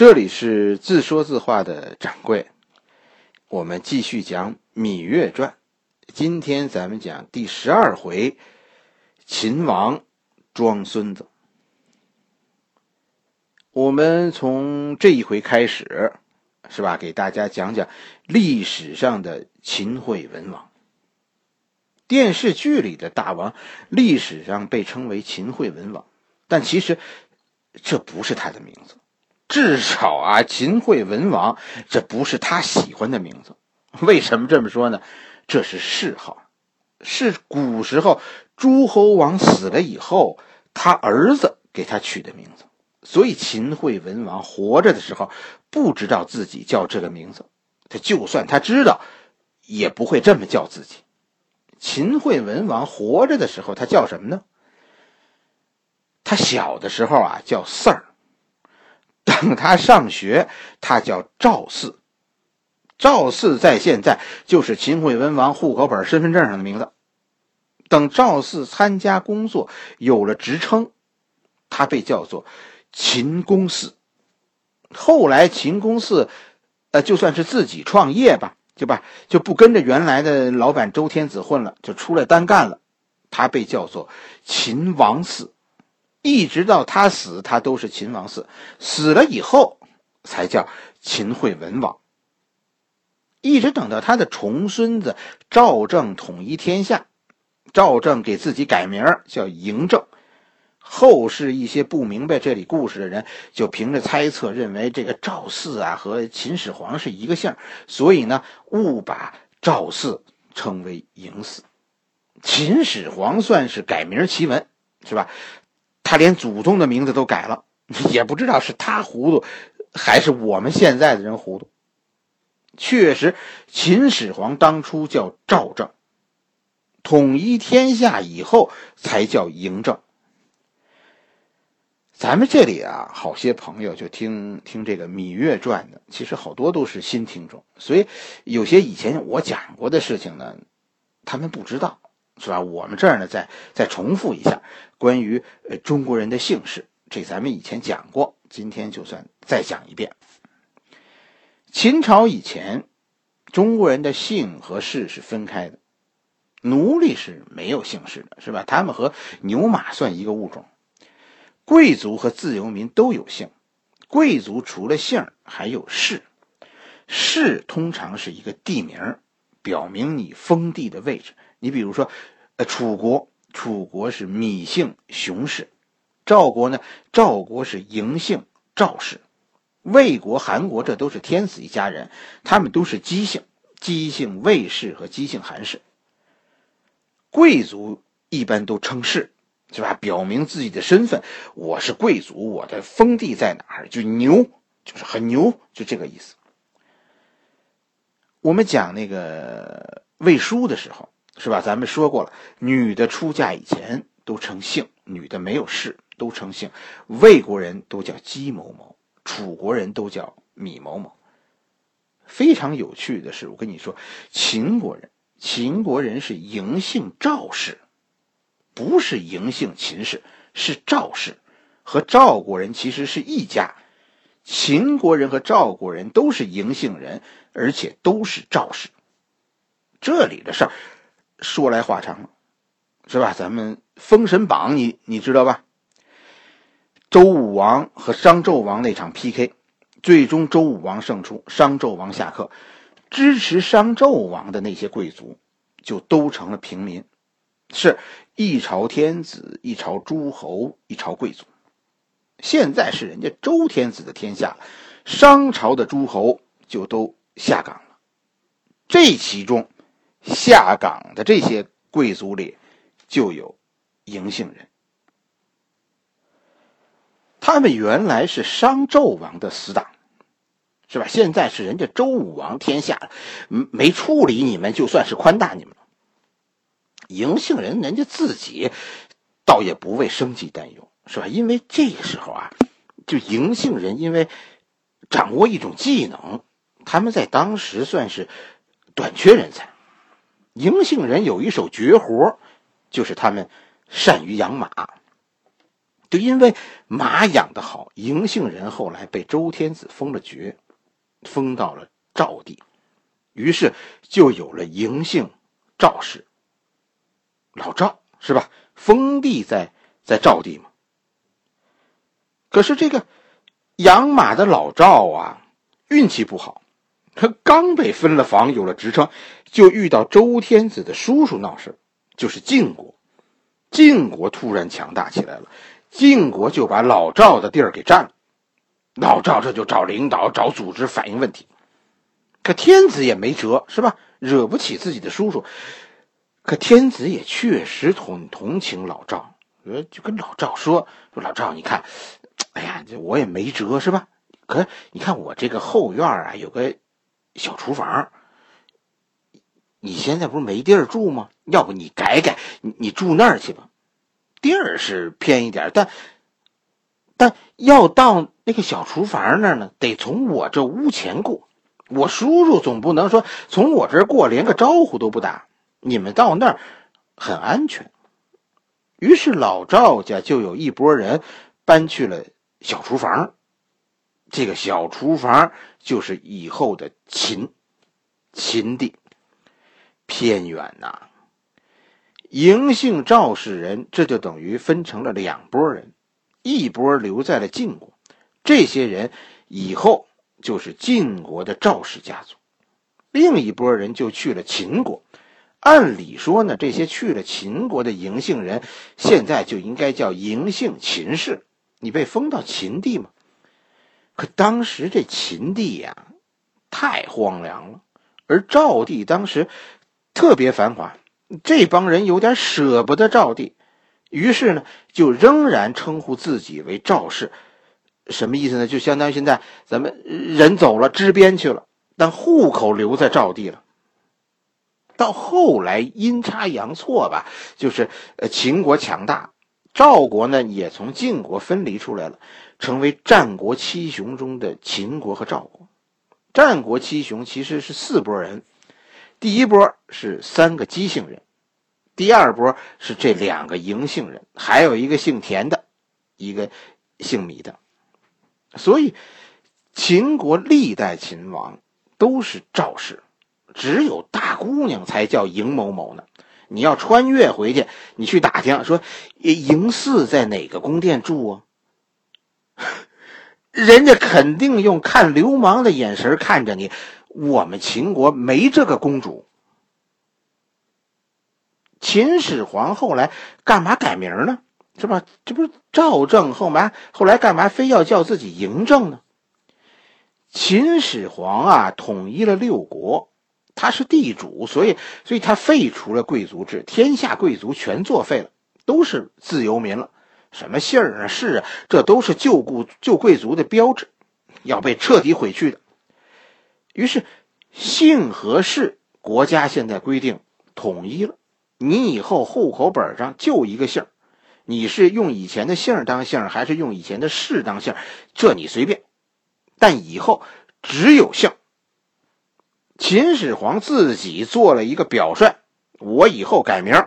这里是自说自话的掌柜，我们继续讲《芈月传》。今天咱们讲第十二回，秦王装孙子。我们从这一回开始，是吧？给大家讲讲历史上的秦惠文王。电视剧里的大王，历史上被称为秦惠文王，但其实这不是他的名字。至少啊，秦惠文王这不是他喜欢的名字。为什么这么说呢？这是谥号，是古时候诸侯王死了以后，他儿子给他取的名字。所以秦惠文王活着的时候不知道自己叫这个名字，他就算他知道，也不会这么叫自己。秦惠文王活着的时候，他叫什么呢？他小的时候啊，叫四儿。等他上学，他叫赵四。赵四在现在就是秦惠文王户口本、身份证上的名字。等赵四参加工作，有了职称，他被叫做秦公四。后来秦公四，呃，就算是自己创业吧，就吧，就不跟着原来的老板周天子混了，就出来单干了。他被叫做秦王四。一直到他死，他都是秦王四。死了以后，才叫秦惠文王。一直等到他的重孙子赵正统一天下，赵正给自己改名叫嬴政。后世一些不明白这里故事的人，就凭着猜测认为这个赵四啊和秦始皇是一个姓，所以呢误把赵四称为嬴四。秦始皇算是改名奇闻，是吧？他连祖宗的名字都改了，也不知道是他糊涂，还是我们现在的人糊涂。确实，秦始皇当初叫赵正，统一天下以后才叫嬴政。咱们这里啊，好些朋友就听听这个《芈月传》的，其实好多都是新听众，所以有些以前我讲过的事情呢，他们不知道。是吧？我们这儿呢，再再重复一下关于呃中国人的姓氏，这咱们以前讲过，今天就算再讲一遍。秦朝以前，中国人的姓和氏是分开的，奴隶是没有姓氏的，是吧？他们和牛马算一个物种。贵族和自由民都有姓，贵族除了姓还有氏，氏通常是一个地名，表明你封地的位置。你比如说，呃，楚国，楚国是芈姓熊氏；赵国呢，赵国是嬴姓赵氏；魏国、韩国这都是天子一家人，他们都是姬姓，姬姓魏氏和姬姓韩氏。贵族一般都称氏，是吧？表明自己的身份，我是贵族，我的封地在哪儿？就牛，就是很牛，就这个意思。我们讲那个魏书的时候。是吧？咱们说过了，女的出嫁以前都称姓，女的没有氏都称姓。魏国人都叫姬某某，楚国人都叫芈某某。非常有趣的是，我跟你说，秦国人，秦国人是嬴姓赵氏，不是嬴姓秦氏，是赵氏，和赵国人其实是一家。秦国人和赵国人都是嬴姓人，而且都是赵氏。这里的事儿。说来话长了，是吧？咱们《封神榜》，你你知道吧？周武王和商纣王那场 PK，最终周武王胜出，商纣王下课，支持商纣王的那些贵族就都成了平民，是一朝天子，一朝诸侯，一朝贵族。现在是人家周天子的天下，商朝的诸侯就都下岗了，这其中。下岗的这些贵族里，就有嬴姓人。他们原来是商纣王的死党，是吧？现在是人家周武王天下，没处理你们，就算是宽大你们了。嬴姓人，人家自己倒也不为生计担忧，是吧？因为这个时候啊，就嬴姓人因为掌握一种技能，他们在当时算是短缺人才。嬴姓人有一手绝活，就是他们善于养马。就因为马养得好，嬴姓人后来被周天子封了爵，封到了赵地，于是就有了嬴姓赵氏。老赵是吧？封地在在赵地嘛。可是这个养马的老赵啊，运气不好，他刚被分了房，有了职称，就遇到周天子的叔叔闹事，就是晋国。晋国突然强大起来了。晋国就把老赵的地儿给占了，老赵这就找领导、找组织反映问题，可天子也没辙，是吧？惹不起自己的叔叔，可天子也确实同同情老赵，呃，就跟老赵说：“说老赵，你看，哎呀，这我也没辙，是吧？可你看我这个后院啊，有个小厨房，你现在不是没地儿住吗？要不你改改，你你住那儿去吧。”地儿是偏一点，但但要到那个小厨房那儿呢，得从我这屋前过。我叔叔总不能说从我这儿过，连个招呼都不打。你们到那儿很安全。于是老赵家就有一拨人搬去了小厨房。这个小厨房就是以后的秦秦地，偏远呐。嬴姓赵氏人，这就等于分成了两拨人，一拨留在了晋国，这些人以后就是晋国的赵氏家族；另一拨人就去了秦国。按理说呢，这些去了秦国的嬴姓人，现在就应该叫嬴姓秦氏，你被封到秦地吗？可当时这秦地呀，太荒凉了，而赵地当时特别繁华。这帮人有点舍不得赵地，于是呢，就仍然称呼自己为赵氏，什么意思呢？就相当于现在咱们人走了，支边去了，但户口留在赵地了。到后来阴差阳错吧，就是呃秦国强大，赵国呢也从晋国分离出来了，成为战国七雄中的秦国和赵国。战国七雄其实是四拨人。第一波是三个姬姓人，第二波是这两个嬴姓人，还有一个姓田的，一个姓米的。所以，秦国历代秦王都是赵氏，只有大姑娘才叫嬴某某呢。你要穿越回去，你去打听说嬴驷在哪个宫殿住啊？人家肯定用看流氓的眼神看着你。我们秦国没这个公主。秦始皇后来干嘛改名呢？是吧？这不是赵正后来后来干嘛非要叫自己嬴政呢？秦始皇啊，统一了六国，他是地主，所以所以他废除了贵族制，天下贵族全作废了，都是自由民了。什么姓啊、氏啊，这都是旧故旧贵族的标志，要被彻底毁去的。于是，姓和氏国家现在规定统一了，你以后户口本上就一个姓你是用以前的姓当姓，还是用以前的氏当姓，这你随便。但以后只有姓。秦始皇自己做了一个表率，我以后改名，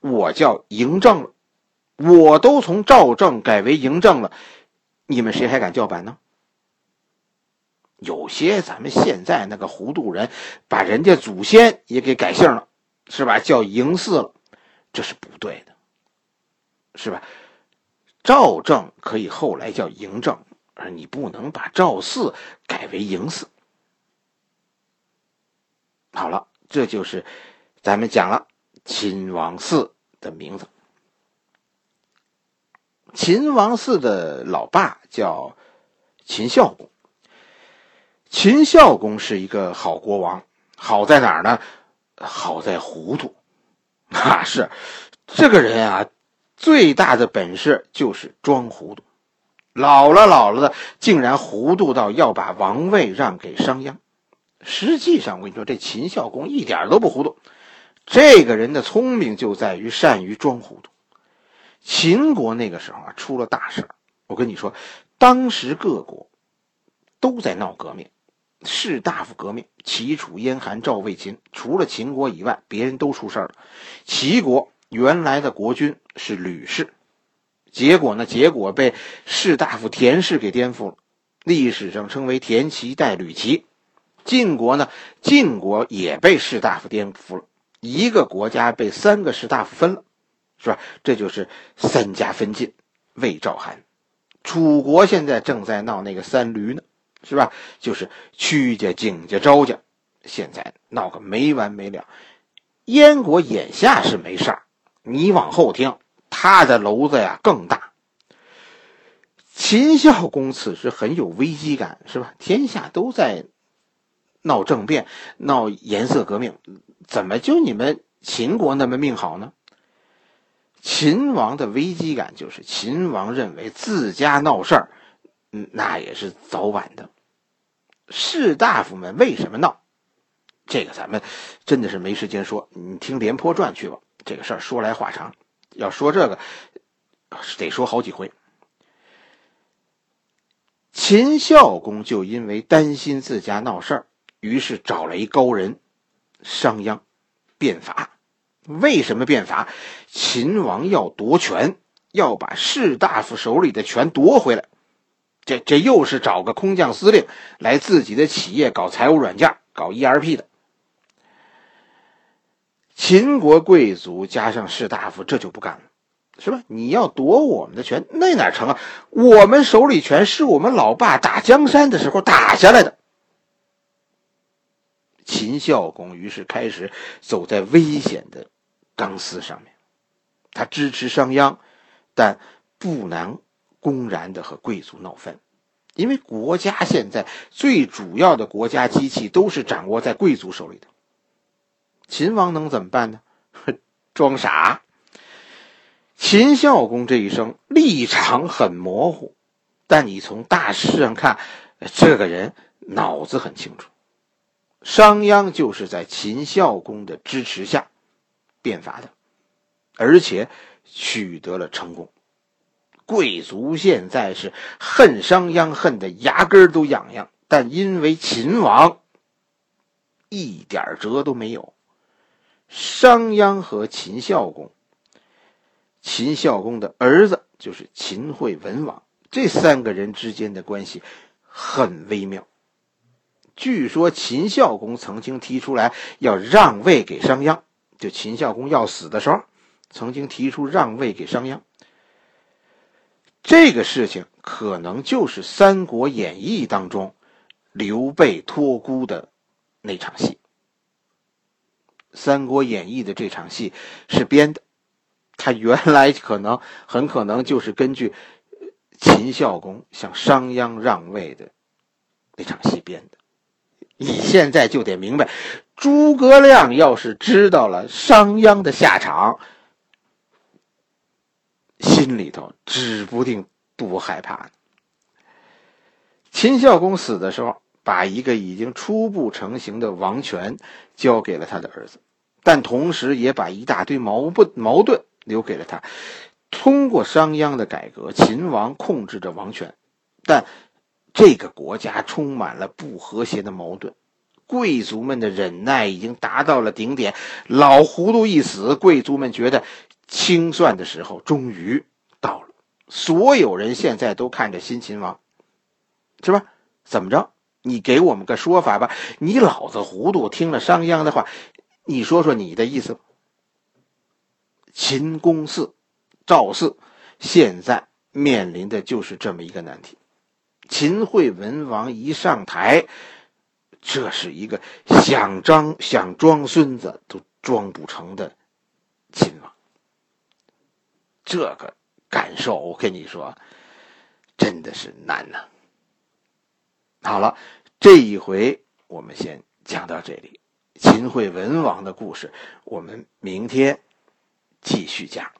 我叫嬴政了。我都从赵政改为嬴政了，你们谁还敢叫板呢？有些咱们现在那个糊涂人，把人家祖先也给改姓了，是吧？叫嬴驷了，这是不对的，是吧？赵政可以后来叫嬴政，而你不能把赵四改为嬴驷。好了，这就是咱们讲了秦王四的名字。秦王四的老爸叫秦孝公。秦孝公是一个好国王，好在哪儿呢？好在糊涂，啊，是这个人啊，最大的本事就是装糊涂。老了老了的，竟然糊涂到要把王位让给商鞅。实际上，我跟你说，这秦孝公一点都不糊涂。这个人的聪明就在于善于装糊涂。秦国那个时候啊，出了大事我跟你说，当时各国都在闹革命。士大夫革命，齐、楚、燕、韩、赵、魏、秦，除了秦国以外，别人都出事了。齐国原来的国君是吕氏，结果呢？结果被士大夫田氏给颠覆了，历史上称为田齐代吕齐。晋国呢？晋国也被士大夫颠覆了，一个国家被三个士大夫分了，是吧？这就是三家分晋，魏赵韩。楚国现在正在闹那个三驴呢，是吧？就是屈家、景家、昭家，现在闹个没完没了。燕国眼下是没事儿，你往后听，他的篓子呀更大。秦孝公此时很有危机感，是吧？天下都在闹政变、闹颜色革命，怎么就你们秦国那么命好呢？秦王的危机感就是秦王认为自家闹事儿，嗯，那也是早晚的。士大夫们为什么闹？这个咱们真的是没时间说，你听《廉颇传》去吧。这个事儿说来话长，要说这个得说好几回。秦孝公就因为担心自家闹事儿，于是找了一高人商鞅变法。为什么变法？秦王要夺权，要把士大夫手里的权夺回来。这这又是找个空降司令来自己的企业搞财务软件、搞 ERP 的。秦国贵族加上士大夫，这就不干了，是吧？你要夺我们的权，那哪成啊？我们手里权是我们老爸打江山的时候打下来的。秦孝公于是开始走在危险的钢丝上面，他支持商鞅，但不能公然的和贵族闹翻，因为国家现在最主要的国家机器都是掌握在贵族手里的。秦王能怎么办呢？装傻。秦孝公这一生立场很模糊，但你从大势上看，这个人脑子很清楚。商鞅就是在秦孝公的支持下变法的，而且取得了成功。贵族现在是恨商鞅，恨得牙根都痒痒，但因为秦王一点辙都没有。商鞅和秦孝公，秦孝公的儿子就是秦惠文王，这三个人之间的关系很微妙。据说秦孝公曾经提出来要让位给商鞅，就秦孝公要死的时候，曾经提出让位给商鞅。这个事情可能就是《三国演义》当中刘备托孤的那场戏。《三国演义》的这场戏是编的，他原来可能很可能就是根据秦孝公向商鞅让位的那场戏编的。你现在就得明白，诸葛亮要是知道了商鞅的下场，心里头指不定多害怕。秦孝公死的时候。把一个已经初步成型的王权交给了他的儿子，但同时也把一大堆矛盾矛盾留给了他。通过商鞅的改革，秦王控制着王权，但这个国家充满了不和谐的矛盾。贵族们的忍耐已经达到了顶点，老糊涂一死，贵族们觉得清算的时候终于到了。所有人现在都看着新秦王，是吧？怎么着？你给我们个说法吧！你老子糊涂，听了商鞅的话，你说说你的意思。秦公嗣、赵嗣现在面临的就是这么一个难题。秦惠文王一上台，这是一个想装想装孙子都装不成的秦王。这个感受，我跟你说，真的是难呐。好了，这一回我们先讲到这里。秦惠文王的故事，我们明天继续讲。